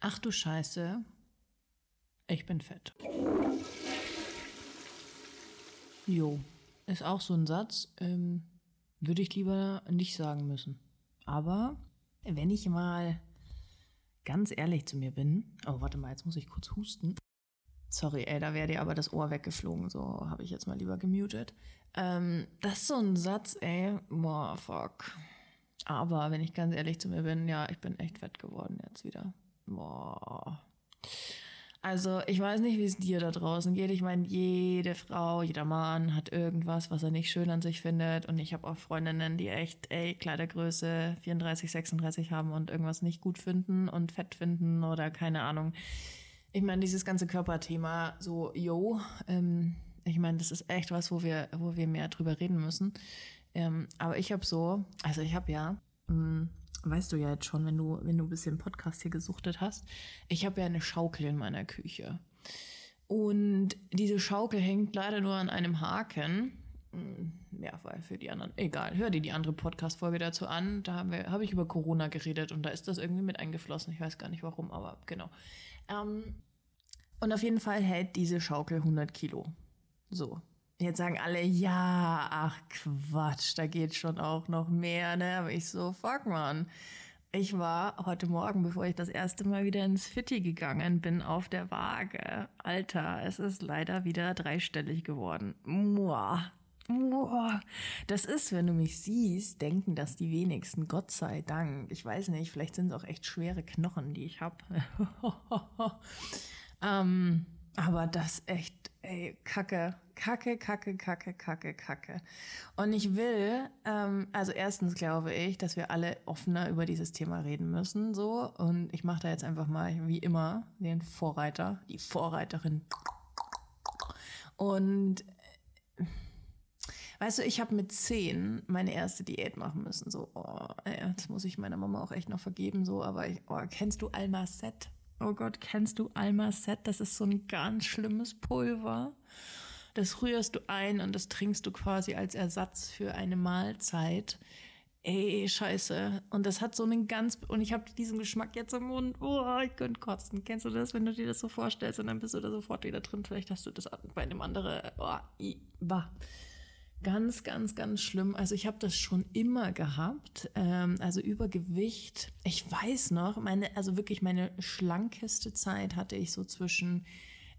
Ach du Scheiße, ich bin fett. Jo, ist auch so ein Satz, ähm, würde ich lieber nicht sagen müssen. Aber wenn ich mal ganz ehrlich zu mir bin, oh warte mal, jetzt muss ich kurz husten. Sorry, ey, da wäre dir aber das Ohr weggeflogen, so habe ich jetzt mal lieber gemutet. Ähm, das ist so ein Satz, ey, boah, fuck. Aber wenn ich ganz ehrlich zu mir bin, ja, ich bin echt fett geworden jetzt wieder. Boah. Also ich weiß nicht, wie es dir da draußen geht. Ich meine, jede Frau, jeder Mann hat irgendwas, was er nicht schön an sich findet. Und ich habe auch Freundinnen, die echt, ey, Kleidergröße 34, 36 haben und irgendwas nicht gut finden und fett finden oder keine Ahnung. Ich meine, dieses ganze Körperthema, so, yo, ähm, ich meine, das ist echt was, wo wir, wo wir mehr drüber reden müssen. Ähm, aber ich habe so, also ich habe ja, mh, mm, weißt du ja jetzt schon, wenn du, wenn du ein bisschen Podcast hier gesuchtet hast, ich habe ja eine Schaukel in meiner Küche. Und diese Schaukel hängt leider nur an einem Haken. Hm, ja, weil für die anderen, egal, hör dir die andere Podcast-Folge dazu an. Da habe hab ich über Corona geredet und da ist das irgendwie mit eingeflossen. Ich weiß gar nicht warum, aber genau. Ähm, und auf jeden Fall hält diese Schaukel 100 Kilo. So. Jetzt sagen alle, ja, ach Quatsch, da geht schon auch noch mehr, ne? Aber ich so, fuck man. Ich war heute Morgen, bevor ich das erste Mal wieder ins Fitti gegangen bin, auf der Waage. Alter, es ist leider wieder dreistellig geworden. Muah. Muah. Das ist, wenn du mich siehst, denken das die wenigsten. Gott sei Dank. Ich weiß nicht, vielleicht sind es auch echt schwere Knochen, die ich habe. ähm, aber das echt ey, Kacke, Kacke, Kacke, Kacke, Kacke, Kacke. Und ich will, ähm, also erstens glaube ich, dass wir alle offener über dieses Thema reden müssen, so. Und ich mache da jetzt einfach mal, wie immer, den Vorreiter, die Vorreiterin. Und äh, Weißt du, ich habe mit zehn meine erste Diät machen müssen. So, oh, das muss ich meiner Mama auch echt noch vergeben. So, aber ich, oh, kennst du Alma Set? Oh Gott, kennst du Almacet? Das ist so ein ganz schlimmes Pulver. Das rührst du ein und das trinkst du quasi als Ersatz für eine Mahlzeit. Ey, scheiße. Und das hat so einen ganz, und ich habe diesen Geschmack jetzt im Mund. Oh, ich könnte kotzen. Kennst du das, wenn du dir das so vorstellst und dann bist du da sofort wieder drin? Vielleicht hast du das bei einem anderen. Oh, i, bah. Ganz, ganz, ganz schlimm. Also ich habe das schon immer gehabt. Ähm, also Übergewicht. Ich weiß noch, meine, also wirklich meine schlankeste Zeit hatte ich so zwischen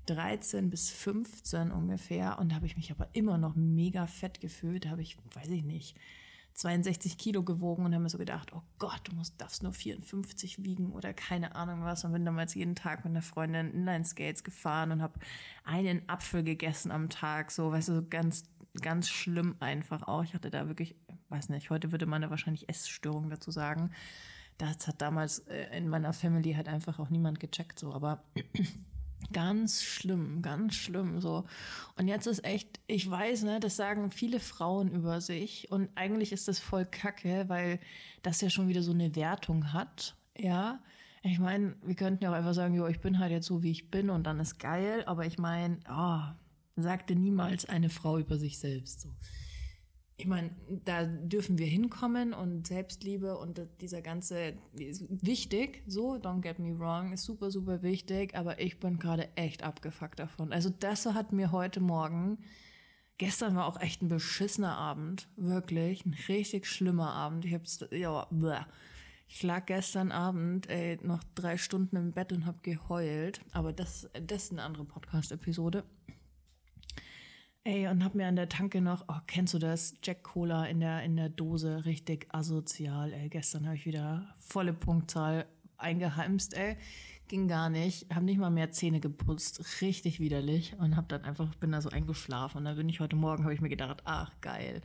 13 bis 15 ungefähr. Und da habe ich mich aber immer noch mega fett gefühlt. Da habe ich, weiß ich nicht, 62 Kilo gewogen und haben mir so gedacht, oh Gott, du musst, darfst nur 54 wiegen oder keine Ahnung was. Und bin damals jeden Tag mit einer Freundin Inline-Skates gefahren und habe einen Apfel gegessen am Tag. So, weißt du, so ganz, ganz schlimm einfach auch. Ich hatte da wirklich, weiß nicht, heute würde man da wahrscheinlich Essstörung dazu sagen. Das hat damals äh, in meiner Family halt einfach auch niemand gecheckt, so, aber Ganz schlimm, ganz schlimm so. Und jetzt ist echt, ich weiß, ne, das sagen viele Frauen über sich und eigentlich ist das voll Kacke, weil das ja schon wieder so eine Wertung hat, ja. Ich meine, wir könnten ja auch einfach sagen, jo, ich bin halt jetzt so, wie ich bin und dann ist geil, aber ich meine, oh, sagte niemals eine Frau über sich selbst so ich meine, da dürfen wir hinkommen und Selbstliebe und dieser ganze ist wichtig, so, don't get me wrong, ist super, super wichtig, aber ich bin gerade echt abgefuckt davon. Also das hat mir heute Morgen, gestern war auch echt ein beschissener Abend, wirklich, ein richtig schlimmer Abend. Ich hab's, ja, bleh. Ich lag gestern Abend ey, noch drei Stunden im Bett und hab geheult, aber das, das ist eine andere Podcast-Episode. Ey, und hab mir an der Tanke noch, oh, kennst du das? Jack Cola in der, in der Dose, richtig asozial, ey. Gestern habe ich wieder volle Punktzahl eingeheimst, ey. Ging gar nicht. Hab nicht mal mehr Zähne geputzt. Richtig widerlich. Und hab dann einfach, bin da so eingeschlafen. Und dann bin ich heute Morgen, habe ich mir gedacht, ach, geil.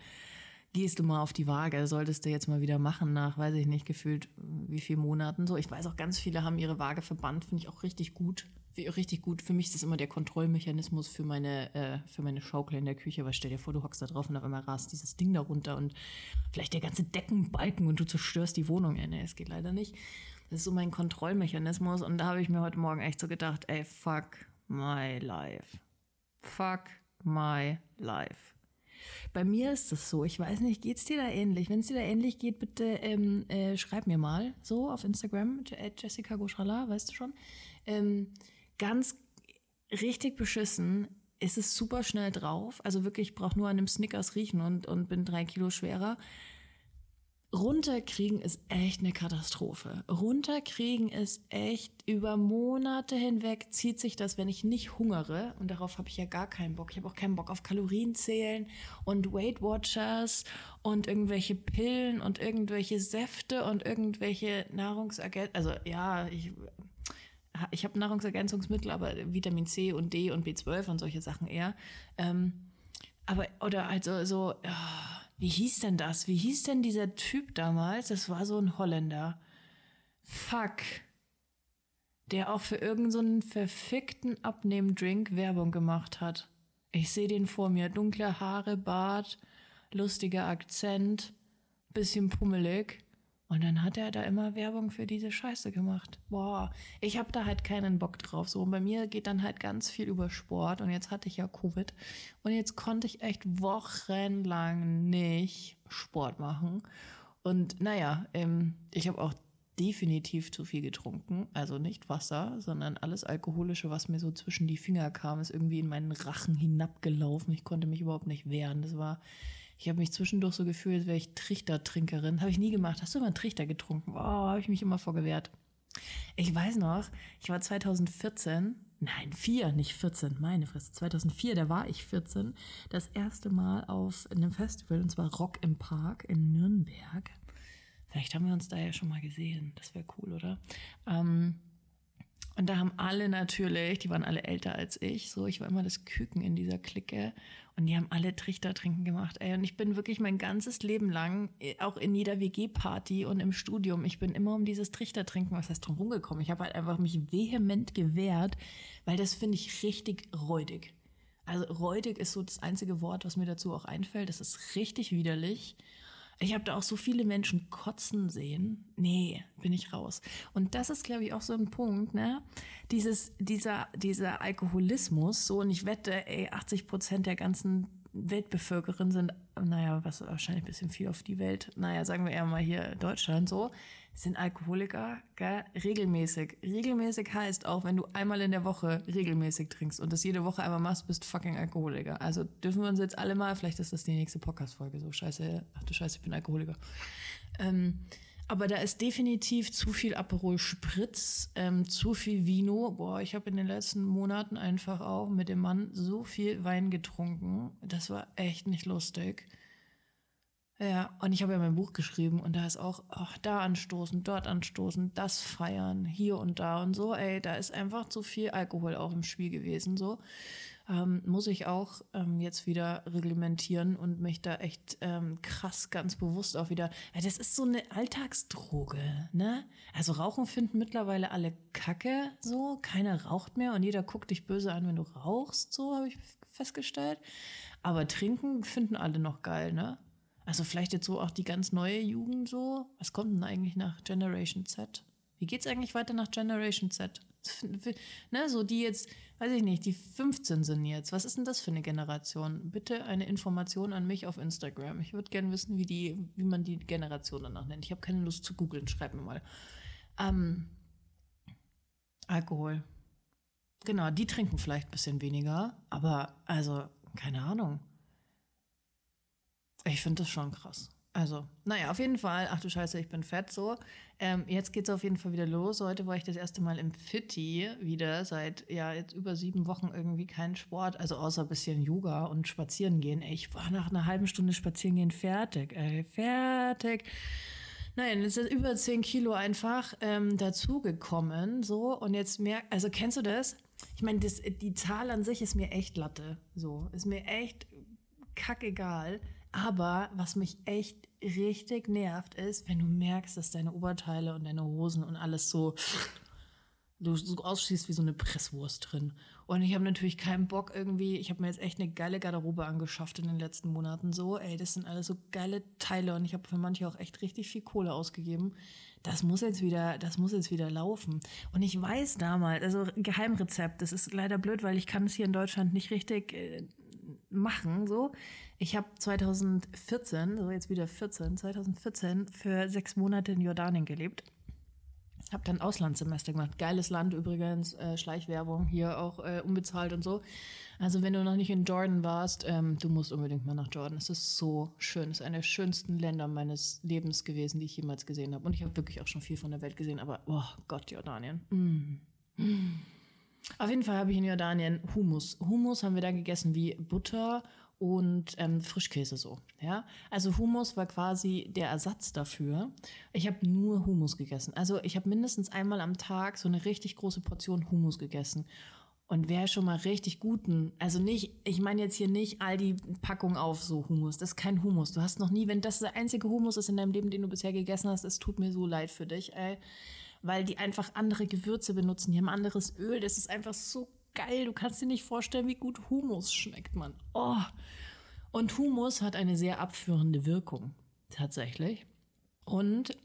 Gehst du mal auf die Waage, solltest du jetzt mal wieder machen nach, weiß ich nicht, gefühlt wie viel Monaten so. Ich weiß auch, ganz viele haben ihre Waage verbannt, finde ich auch richtig gut richtig gut. Für mich ist das immer der Kontrollmechanismus für meine, äh, für meine Schaukel in der Küche, weil stell dir vor, du hockst da drauf und auf einmal rast dieses Ding da runter und vielleicht der ganze Deckenbalken und du zerstörst die Wohnung. Ja, nee, es geht leider nicht. Das ist so mein Kontrollmechanismus und da habe ich mir heute Morgen echt so gedacht, ey, fuck my life. Fuck my life. Bei mir ist es so, ich weiß nicht, geht es dir da ähnlich? Wenn es dir da ähnlich geht, bitte ähm, äh, schreib mir mal so auf Instagram, Jessica Goschala, weißt du schon. Ähm, ganz richtig beschissen ist es super schnell drauf. Also wirklich, ich brauche nur an einem Snickers riechen und, und bin drei Kilo schwerer. Runterkriegen ist echt eine Katastrophe. Runterkriegen ist echt über Monate hinweg zieht sich das, wenn ich nicht hungere. Und darauf habe ich ja gar keinen Bock. Ich habe auch keinen Bock auf Kalorien zählen und Weight Watchers und irgendwelche Pillen und irgendwelche Säfte und irgendwelche Nahrungsergänzungen. Also ja, ich, ich habe Nahrungsergänzungsmittel, aber Vitamin C und D und B12 und solche Sachen eher. Ähm, aber, oder also so, ja, wie hieß denn das? Wie hieß denn dieser Typ damals? Das war so ein Holländer. Fuck. Der auch für irgendeinen so verfickten Abnehmdrink Werbung gemacht hat. Ich sehe den vor mir. Dunkle Haare, Bart, lustiger Akzent, bisschen pummelig. Und dann hat er da immer Werbung für diese Scheiße gemacht. Boah, ich habe da halt keinen Bock drauf. So, und bei mir geht dann halt ganz viel über Sport. Und jetzt hatte ich ja Covid. Und jetzt konnte ich echt wochenlang nicht Sport machen. Und naja, ähm, ich habe auch definitiv zu viel getrunken. Also nicht Wasser, sondern alles Alkoholische, was mir so zwischen die Finger kam, ist irgendwie in meinen Rachen hinabgelaufen. Ich konnte mich überhaupt nicht wehren. Das war ich habe mich zwischendurch so gefühlt, als wäre ich Trichtertrinkerin. Habe ich nie gemacht. Hast du mal einen Trichter getrunken? Oh, habe ich mich immer vorgewehrt. Ich weiß noch, ich war 2014, nein, 4, nicht 14, meine Fresse, 2004, da war ich 14, das erste Mal auf einem Festival, und zwar Rock im Park in Nürnberg. Vielleicht haben wir uns da ja schon mal gesehen. Das wäre cool, oder? Ähm, und da haben alle natürlich, die waren alle älter als ich, so, ich war immer das Küken in dieser Clique und die haben alle Trichter trinken gemacht, ey. Und ich bin wirklich mein ganzes Leben lang, äh, auch in jeder WG-Party und im Studium, ich bin immer um dieses Trichter trinken, was heißt drum rumgekommen. Ich habe halt einfach mich vehement gewehrt, weil das finde ich richtig räudig. Also räudig ist so das einzige Wort, was mir dazu auch einfällt. Das ist richtig widerlich. Ich habe da auch so viele Menschen kotzen sehen. Nee, bin ich raus. Und das ist, glaube ich, auch so ein Punkt, ne? Dieses, dieser, dieser Alkoholismus, so, und ich wette, ey, 80 Prozent der ganzen Weltbevölkerung sind, naja, was wahrscheinlich ein bisschen viel auf die Welt, naja, sagen wir eher mal hier Deutschland so, sind Alkoholiker gell? regelmäßig. Regelmäßig heißt auch, wenn du einmal in der Woche regelmäßig trinkst und das jede Woche einmal machst, bist fucking Alkoholiker. Also dürfen wir uns jetzt alle mal, vielleicht ist das die nächste Podcast-Folge, so scheiße, ach du Scheiße, ich bin Alkoholiker. Ähm, aber da ist definitiv zu viel Aperol Spritz, ähm, zu viel Vino. Boah, ich habe in den letzten Monaten einfach auch mit dem Mann so viel Wein getrunken. Das war echt nicht lustig. Ja, und ich habe ja mein Buch geschrieben und da ist auch ach, da anstoßen, dort anstoßen, das feiern, hier und da und so. Ey, da ist einfach zu viel Alkohol auch im Spiel gewesen. So ähm, muss ich auch ähm, jetzt wieder reglementieren und mich da echt ähm, krass ganz bewusst auch wieder. Das ist so eine Alltagsdroge, ne? Also Rauchen finden mittlerweile alle Kacke, so keiner raucht mehr und jeder guckt dich böse an, wenn du rauchst. So habe ich festgestellt. Aber trinken finden alle noch geil, ne? Also vielleicht jetzt so auch die ganz neue Jugend so. Was kommt denn eigentlich nach Generation Z? Wie geht's eigentlich weiter nach Generation Z? Ne, so die jetzt, weiß ich nicht, die 15 sind jetzt. Was ist denn das für eine Generation? Bitte eine Information an mich auf Instagram. Ich würde gerne wissen, wie, die, wie man die Generation danach nennt. Ich habe keine Lust zu googeln. Schreib mir mal. Ähm, Alkohol. Genau, die trinken vielleicht ein bisschen weniger, aber also, keine Ahnung. Ich finde das schon krass. Also, naja, auf jeden Fall, ach du Scheiße, ich bin fett so. Ähm, jetzt geht es auf jeden Fall wieder los. Heute war ich das erste Mal im Fitti wieder, seit ja jetzt über sieben Wochen irgendwie kein Sport, also außer ein bisschen Yoga und spazieren gehen. Ey, ich war nach einer halben Stunde spazieren gehen fertig, ey, fertig. Nein, es ist über zehn Kilo einfach ähm, dazugekommen, so. Und jetzt merk, also kennst du das? Ich meine, die Zahl an sich ist mir echt Latte, so. Ist mir echt kackegal. Aber was mich echt richtig nervt, ist, wenn du merkst, dass deine Oberteile und deine Hosen und alles so du so ausschießt wie so eine Presswurst drin. Und ich habe natürlich keinen Bock irgendwie, ich habe mir jetzt echt eine geile Garderobe angeschafft in den letzten Monaten so, ey, das sind alles so geile Teile und ich habe für manche auch echt richtig viel Kohle ausgegeben. Das muss jetzt wieder, das muss jetzt wieder laufen. Und ich weiß damals, also Geheimrezept, das ist leider blöd, weil ich kann es hier in Deutschland nicht richtig äh, machen, so. Ich habe 2014, so jetzt wieder 14, 2014 für sechs Monate in Jordanien gelebt. Habe dann Auslandssemester gemacht. Geiles Land übrigens, äh, Schleichwerbung hier auch äh, unbezahlt und so. Also wenn du noch nicht in Jordan warst, ähm, du musst unbedingt mal nach Jordan. Es ist so schön. Es ist einer der schönsten Länder meines Lebens gewesen, die ich jemals gesehen habe. Und ich habe wirklich auch schon viel von der Welt gesehen. Aber oh Gott, Jordanien. Mm. Auf jeden Fall habe ich in Jordanien Hummus. Hummus haben wir da gegessen wie Butter und ähm, Frischkäse so. Ja, also Hummus war quasi der Ersatz dafür. Ich habe nur Hummus gegessen. Also ich habe mindestens einmal am Tag so eine richtig große Portion Hummus gegessen. Und wer schon mal richtig guten, also nicht, ich meine jetzt hier nicht all die Packungen auf so Hummus. Das ist kein Hummus. Du hast noch nie, wenn das der einzige Hummus ist in deinem Leben, den du bisher gegessen hast, es tut mir so leid für dich, ey. Weil die einfach andere Gewürze benutzen. Die haben anderes Öl. Das ist einfach so geil. Du kannst dir nicht vorstellen, wie gut Humus schmeckt, man. Oh. Und Humus hat eine sehr abführende Wirkung. Tatsächlich. Und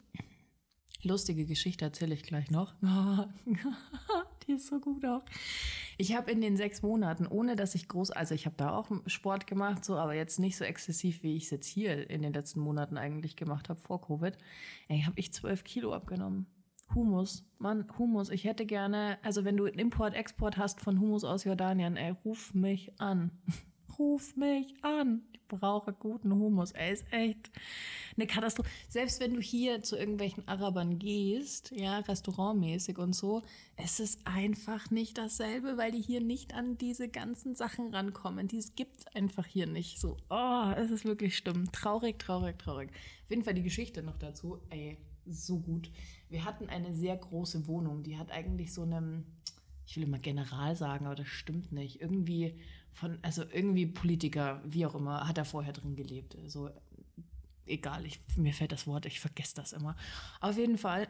lustige Geschichte erzähle ich gleich noch. Die ist so gut auch. Ich habe in den sechs Monaten, ohne dass ich groß, also ich habe da auch Sport gemacht, so, aber jetzt nicht so exzessiv, wie ich es jetzt hier in den letzten Monaten eigentlich gemacht habe vor Covid, habe ich zwölf Kilo abgenommen. Humus, Mann, Humus. Ich hätte gerne, also wenn du Import-Export hast von Humus aus Jordanien, ey, ruf mich an. ruf mich an. Ich brauche guten Humus. Ey, ist echt eine Katastrophe. Selbst wenn du hier zu irgendwelchen Arabern gehst, ja, restaurantmäßig und so, es ist einfach nicht dasselbe, weil die hier nicht an diese ganzen Sachen rankommen. Dies gibt's einfach hier nicht. So, oh, es ist wirklich schlimm. Traurig, traurig, traurig. Auf jeden Fall die Geschichte noch dazu. Ey, so gut. Wir hatten eine sehr große Wohnung, die hat eigentlich so einem, ich will immer General sagen, aber das stimmt nicht. Irgendwie von, also irgendwie Politiker, wie auch immer, hat er vorher drin gelebt. So, egal, ich, mir fällt das Wort, ich vergesse das immer. Auf jeden Fall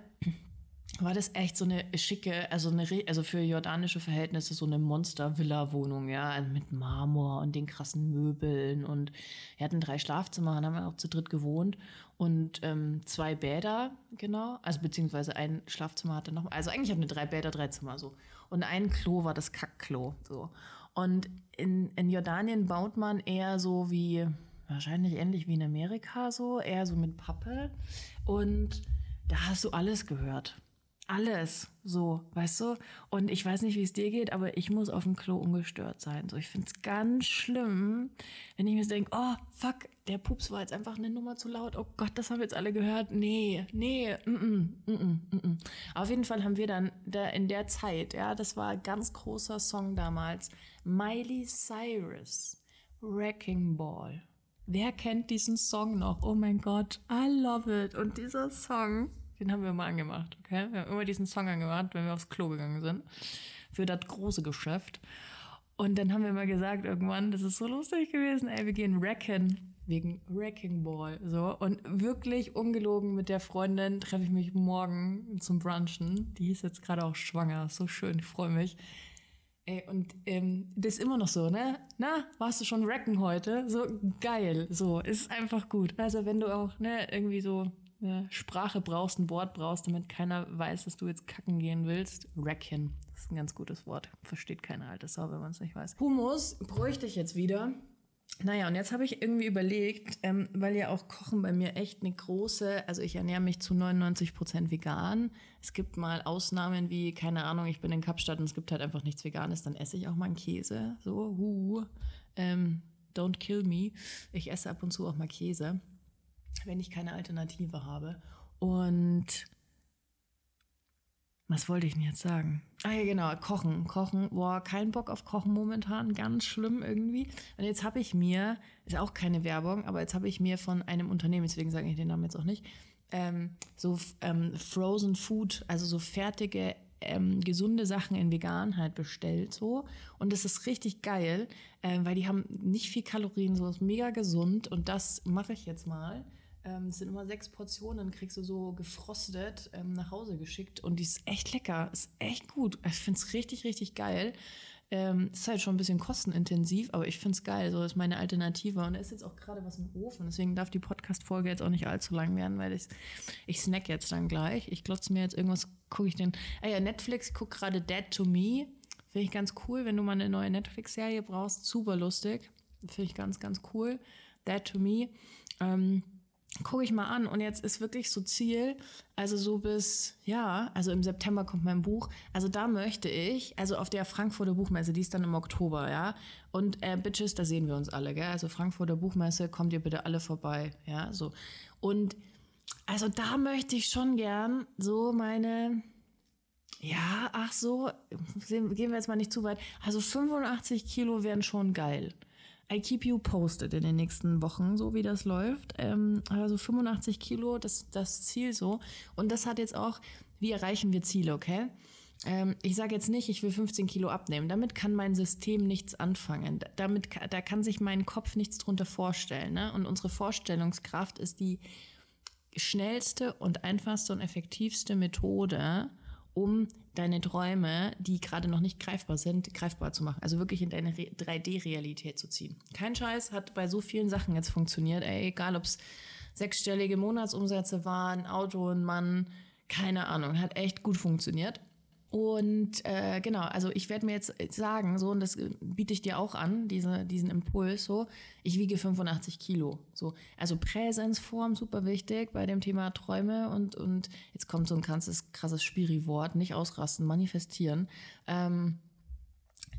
war das echt so eine schicke, also eine, also für jordanische Verhältnisse so eine Monster-Villa-Wohnung, ja, also mit Marmor und den krassen Möbeln und wir hatten drei Schlafzimmer, haben wir auch zu dritt gewohnt und ähm, zwei Bäder, genau, also beziehungsweise ein Schlafzimmer hatte noch, also eigentlich hatten wir drei Bäder, drei Zimmer so. Und ein Klo war das Kackklo, so. Und in, in Jordanien baut man eher so wie, wahrscheinlich ähnlich wie in Amerika so, eher so mit Pappe und da hast du alles gehört alles so, weißt du? Und ich weiß nicht, wie es dir geht, aber ich muss auf dem Klo ungestört sein. So, ich finde es ganz schlimm, wenn ich mir so denke, oh, fuck, der Pups war jetzt einfach eine Nummer zu laut. Oh Gott, das haben jetzt alle gehört. Nee, nee, mm -mm, mm -mm, mm -mm. Auf jeden Fall haben wir dann da in der Zeit, ja, das war ein ganz großer Song damals, Miley Cyrus, Wrecking Ball. Wer kennt diesen Song noch? Oh mein Gott, I love it. Und dieser Song den haben wir mal angemacht, okay? Wir haben immer diesen Song angemacht, wenn wir aufs Klo gegangen sind. Für das große Geschäft. Und dann haben wir mal gesagt, irgendwann, das ist so lustig gewesen, ey, wir gehen wrecken. Wegen Wrecking Ball. So. Und wirklich ungelogen mit der Freundin treffe ich mich morgen zum Brunchen. Die ist jetzt gerade auch schwanger. So schön, ich freue mich. Ey, und ähm, das ist immer noch so, ne? Na, warst du schon wrecken heute? So geil. So, ist einfach gut. Also, wenn du auch, ne, irgendwie so eine Sprache brauchst, ein Wort brauchst, damit keiner weiß, dass du jetzt kacken gehen willst, Reckon. Das ist ein ganz gutes Wort. Versteht keine alte Sau, wenn man es nicht weiß. Humus bräuchte ich jetzt wieder. Naja, und jetzt habe ich irgendwie überlegt, ähm, weil ja auch Kochen bei mir echt eine große, also ich ernähre mich zu 99 Prozent vegan. Es gibt mal Ausnahmen wie, keine Ahnung, ich bin in Kapstadt und es gibt halt einfach nichts Veganes, dann esse ich auch mal einen Käse. So, huh, ähm, don't kill me. Ich esse ab und zu auch mal Käse wenn ich keine Alternative habe. Und was wollte ich denn jetzt sagen? Ah ja, genau, Kochen. Kochen, boah, kein Bock auf Kochen momentan, ganz schlimm irgendwie. Und jetzt habe ich mir, ist auch keine Werbung, aber jetzt habe ich mir von einem Unternehmen, deswegen sage ich den Namen jetzt auch nicht, ähm, so ähm, Frozen Food, also so fertige ähm, gesunde Sachen in vegan halt bestellt so und das ist richtig geil, äh, weil die haben nicht viel Kalorien, so ist mega gesund und das mache ich jetzt mal ähm, es sind immer sechs Portionen, kriegst du so gefrostet ähm, nach Hause geschickt und die ist echt lecker, ist echt gut. Ich finde es richtig, richtig geil. Ähm, ist halt schon ein bisschen kostenintensiv, aber ich finde es geil. So ist meine Alternative. Und da ist jetzt auch gerade was im Ofen. Deswegen darf die Podcast-Folge jetzt auch nicht allzu lang werden, weil ich, ich snack jetzt dann gleich. Ich glotze mir jetzt irgendwas, gucke ich den. Ah ja, Netflix guckt gerade Dead to Me. Finde ich ganz cool, wenn du mal eine neue Netflix-Serie brauchst. Super lustig. Finde ich ganz, ganz cool. That to me. Ähm, gucke ich mal an. Und jetzt ist wirklich so Ziel, also so bis, ja, also im September kommt mein Buch. Also da möchte ich, also auf der Frankfurter Buchmesse, die ist dann im Oktober, ja. Und äh, Bitches, da sehen wir uns alle, gell? Also Frankfurter Buchmesse, kommt ihr bitte alle vorbei, ja, so. Und also da möchte ich schon gern so meine, ja, ach so, gehen wir jetzt mal nicht zu weit. Also 85 Kilo wären schon geil. I keep you posted in den nächsten Wochen, so wie das läuft. Ähm, also 85 Kilo, das das Ziel so. Und das hat jetzt auch, wie erreichen wir Ziele, okay? Ähm, ich sage jetzt nicht, ich will 15 Kilo abnehmen. Damit kann mein System nichts anfangen. Damit, da kann sich mein Kopf nichts drunter vorstellen. Ne? Und unsere Vorstellungskraft ist die schnellste und einfachste und effektivste Methode, um deine Träume, die gerade noch nicht greifbar sind, greifbar zu machen. Also wirklich in deine 3D-Realität zu ziehen. Kein Scheiß hat bei so vielen Sachen jetzt funktioniert. Ey, egal ob es sechsstellige Monatsumsätze waren, Auto, ein Mann, keine Ahnung, hat echt gut funktioniert. Und äh, genau, also ich werde mir jetzt sagen, so, und das biete ich dir auch an, diese, diesen Impuls, so, ich wiege 85 Kilo. So, also Präsenzform, super wichtig bei dem Thema Träume und, und jetzt kommt so ein krasses, krasses Spiri-Wort, nicht ausrasten, manifestieren. Ähm,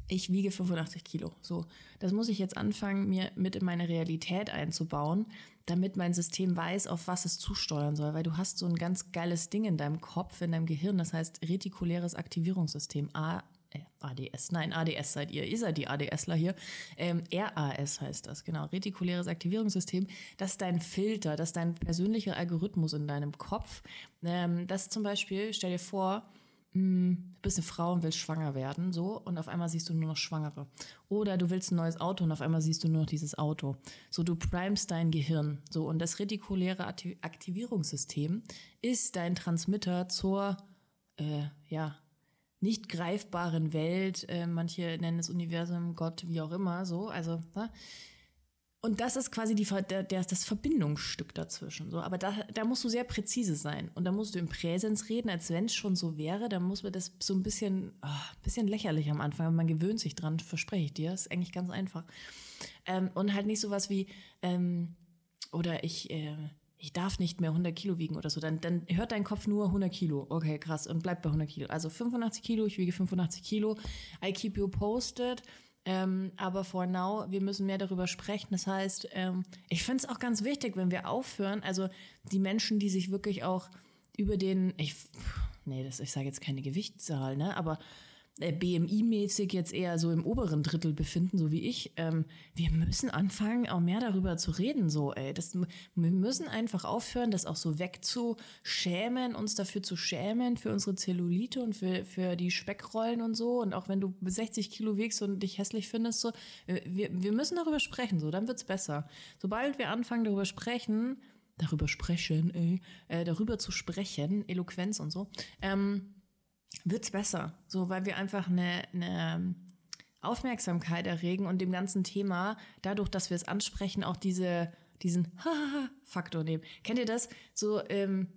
ich wiege 85 Kilo. So, das muss ich jetzt anfangen, mir mit in meine Realität einzubauen, damit mein System weiß, auf was es zusteuern soll. Weil du hast so ein ganz geiles Ding in deinem Kopf, in deinem Gehirn, das heißt retikuläres Aktivierungssystem. A äh, ADS, nein, ADS seid ihr, ihr seid die ADSler hier. Ähm, RAS heißt das, genau, retikuläres Aktivierungssystem. Das ist dein Filter, das ist dein persönlicher Algorithmus in deinem Kopf. Ähm, das zum Beispiel, stell dir vor, mh, du bist eine Frau und willst schwanger werden, so, und auf einmal siehst du nur noch Schwangere. Oder du willst ein neues Auto und auf einmal siehst du nur noch dieses Auto. So, du primest dein Gehirn. So, und das retikuläre Aktivierungssystem ist dein Transmitter zur, äh, ja, nicht greifbaren Welt. Äh, manche nennen es Universum, Gott, wie auch immer, so. Also, ne? Und das ist quasi die, der, der, das Verbindungsstück dazwischen. So. Aber da, da musst du sehr präzise sein. Und da musst du im Präsens reden, als wenn es schon so wäre. Da muss man das so ein bisschen, oh, bisschen lächerlich am Anfang. Man gewöhnt sich dran, verspreche ich dir. ist eigentlich ganz einfach. Ähm, und halt nicht sowas wie, ähm, oder ich, äh, ich darf nicht mehr 100 Kilo wiegen oder so. Dann, dann hört dein Kopf nur 100 Kilo. Okay, krass. Und bleibt bei 100 Kilo. Also 85 Kilo, ich wiege 85 Kilo. I keep you posted. Ähm, aber for now, wir müssen mehr darüber sprechen. Das heißt, ähm, ich finde es auch ganz wichtig, wenn wir aufhören, also die Menschen, die sich wirklich auch über den, ich, nee, das, ich sage jetzt keine Gewichtszahl, ne, aber BMI-mäßig jetzt eher so im oberen Drittel befinden, so wie ich, ähm, wir müssen anfangen, auch mehr darüber zu reden, so, ey. Das, wir müssen einfach aufhören, das auch so wegzuschämen, uns dafür zu schämen, für unsere Zellulite und für, für die Speckrollen und so. Und auch wenn du 60 Kilo wiegst und dich hässlich findest, so, wir, wir müssen darüber sprechen, so, dann wird's besser. Sobald wir anfangen, darüber sprechen, darüber sprechen, ey, äh, darüber zu sprechen, Eloquenz und so, ähm, wird's besser. So, weil wir einfach eine, eine Aufmerksamkeit erregen und dem ganzen Thema, dadurch, dass wir es ansprechen, auch diese, diesen Faktor nehmen. Kennt ihr das? So, ähm,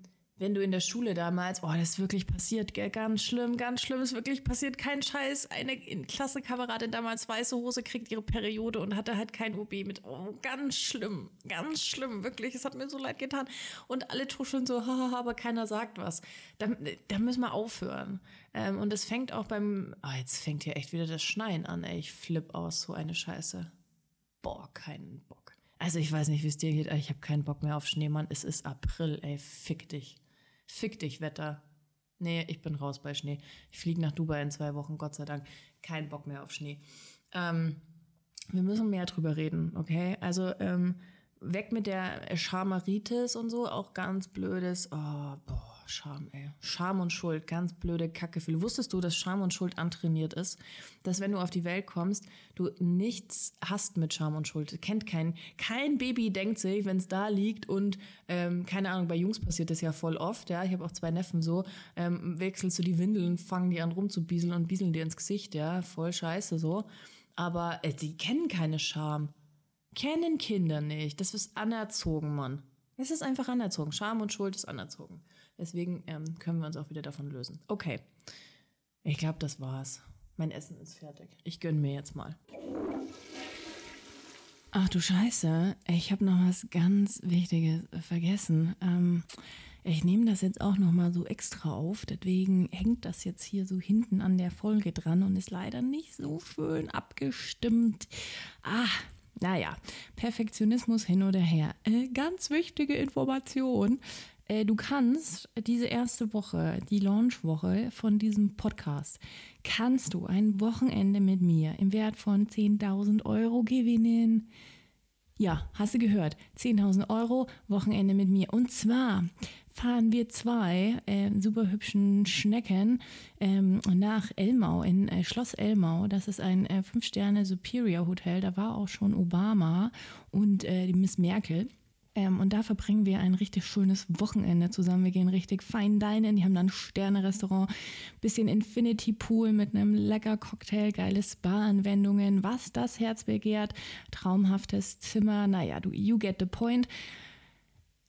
wenn du in der Schule damals, oh, das ist wirklich passiert, gell? ganz schlimm, ganz schlimm, ist wirklich passiert, kein Scheiß. Eine Klassenkameradin damals weiße Hose kriegt ihre Periode und hatte halt kein OB mit. Oh, ganz schlimm, ganz schlimm, wirklich. Es hat mir so leid getan. Und alle tuscheln so, haha, aber keiner sagt was. Da, da müssen wir aufhören. Ähm, und es fängt auch beim, oh, jetzt fängt hier echt wieder das Schneien an, ey. Ich flipp aus, so eine Scheiße. Boah, keinen Bock. Also ich weiß nicht, wie es dir geht, aber ich habe keinen Bock mehr auf Schneemann. Es ist April, ey, fick dich. Fick dich, Wetter. Nee, ich bin raus bei Schnee. Ich fliege nach Dubai in zwei Wochen, Gott sei Dank. Kein Bock mehr auf Schnee. Ähm, wir müssen mehr drüber reden, okay? Also ähm, weg mit der Schamaritis und so, auch ganz blödes. Oh, boah. Scham, ey. Scham und Schuld, ganz blöde Kackgefühle. Wusstest du, dass Scham und Schuld antrainiert ist? Dass wenn du auf die Welt kommst, du nichts hast mit Scham und Schuld. Kennt kein, kein Baby denkt sich, wenn es da liegt und, ähm, keine Ahnung, bei Jungs passiert das ja voll oft, ja. Ich habe auch zwei Neffen so, ähm, wechselst du die Windeln, fangen die an rumzubieseln und bieseln dir ins Gesicht, ja. Voll scheiße so. Aber äh, die kennen keine Scham. Kennen Kinder nicht. Das ist anerzogen, Mann. Es ist einfach anerzogen. Scham und Schuld ist anerzogen. Deswegen ähm, können wir uns auch wieder davon lösen. Okay. Ich glaube, das war's. Mein Essen ist fertig. Ich gönne mir jetzt mal. Ach du Scheiße, ich habe noch was ganz Wichtiges vergessen. Ähm, ich nehme das jetzt auch noch mal so extra auf, deswegen hängt das jetzt hier so hinten an der Folge dran und ist leider nicht so schön abgestimmt. Ah, naja, Perfektionismus hin oder her. Äh, ganz wichtige Information. Äh, du kannst diese erste Woche, die Launchwoche von diesem Podcast, kannst du ein Wochenende mit mir im Wert von 10.000 Euro gewinnen. Ja, hast du gehört? 10.000 Euro Wochenende mit mir. Und zwar fahren wir zwei äh, super hübschen Schnecken ähm, nach Elmau, in äh, Schloss Elmau. Das ist ein äh, Fünf-Sterne-Superior-Hotel. Da war auch schon Obama und äh, die Miss Merkel. Ähm, und da verbringen wir ein richtig schönes Wochenende zusammen. Wir gehen richtig fein dienen. Die haben dann Sterne-Restaurant, bisschen Infinity Pool mit einem lecker Cocktail, geile Spa-Anwendungen, was das Herz begehrt, traumhaftes Zimmer. Naja, du, you get the point.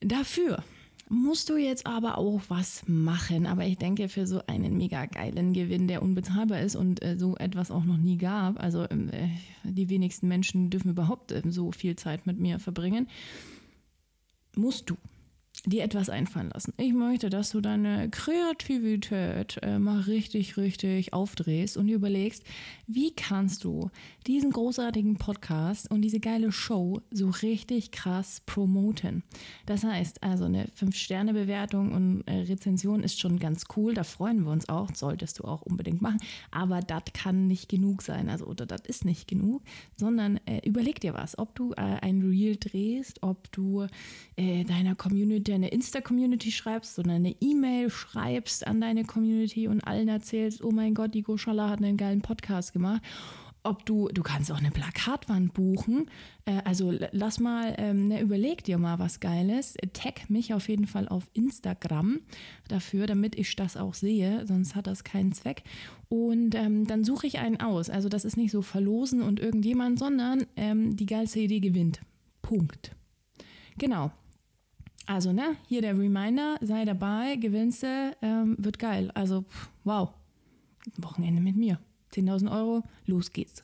Dafür musst du jetzt aber auch was machen. Aber ich denke, für so einen mega geilen Gewinn, der unbezahlbar ist und äh, so etwas auch noch nie gab, also ähm, äh, die wenigsten Menschen dürfen überhaupt äh, so viel Zeit mit mir verbringen, musst du dir etwas einfallen lassen. Ich möchte, dass du deine Kreativität äh, mal richtig, richtig aufdrehst und überlegst, wie kannst du diesen großartigen Podcast und diese geile Show so richtig krass promoten. Das heißt, also eine 5-Sterne-Bewertung und äh, Rezension ist schon ganz cool, da freuen wir uns auch, solltest du auch unbedingt machen, aber das kann nicht genug sein, also oder das ist nicht genug, sondern äh, überleg dir was, ob du äh, ein Reel drehst, ob du äh, deiner Community eine Insta-Community schreibst, sondern eine E-Mail schreibst an deine Community und allen erzählst, oh mein Gott, die Goshala hat einen geilen Podcast gemacht. Ob du, du kannst auch eine Plakatwand buchen. Äh, also lass mal, ähm, ne, überleg dir mal was Geiles. Tag mich auf jeden Fall auf Instagram dafür, damit ich das auch sehe, sonst hat das keinen Zweck. Und ähm, dann suche ich einen aus. Also das ist nicht so verlosen und irgendjemand, sondern ähm, die geilste Idee gewinnt. Punkt. Genau. Also, ne, hier der Reminder, sei dabei, gewinnst du, ähm, wird geil. Also, wow. Wochenende mit mir. 10.000 Euro, los geht's.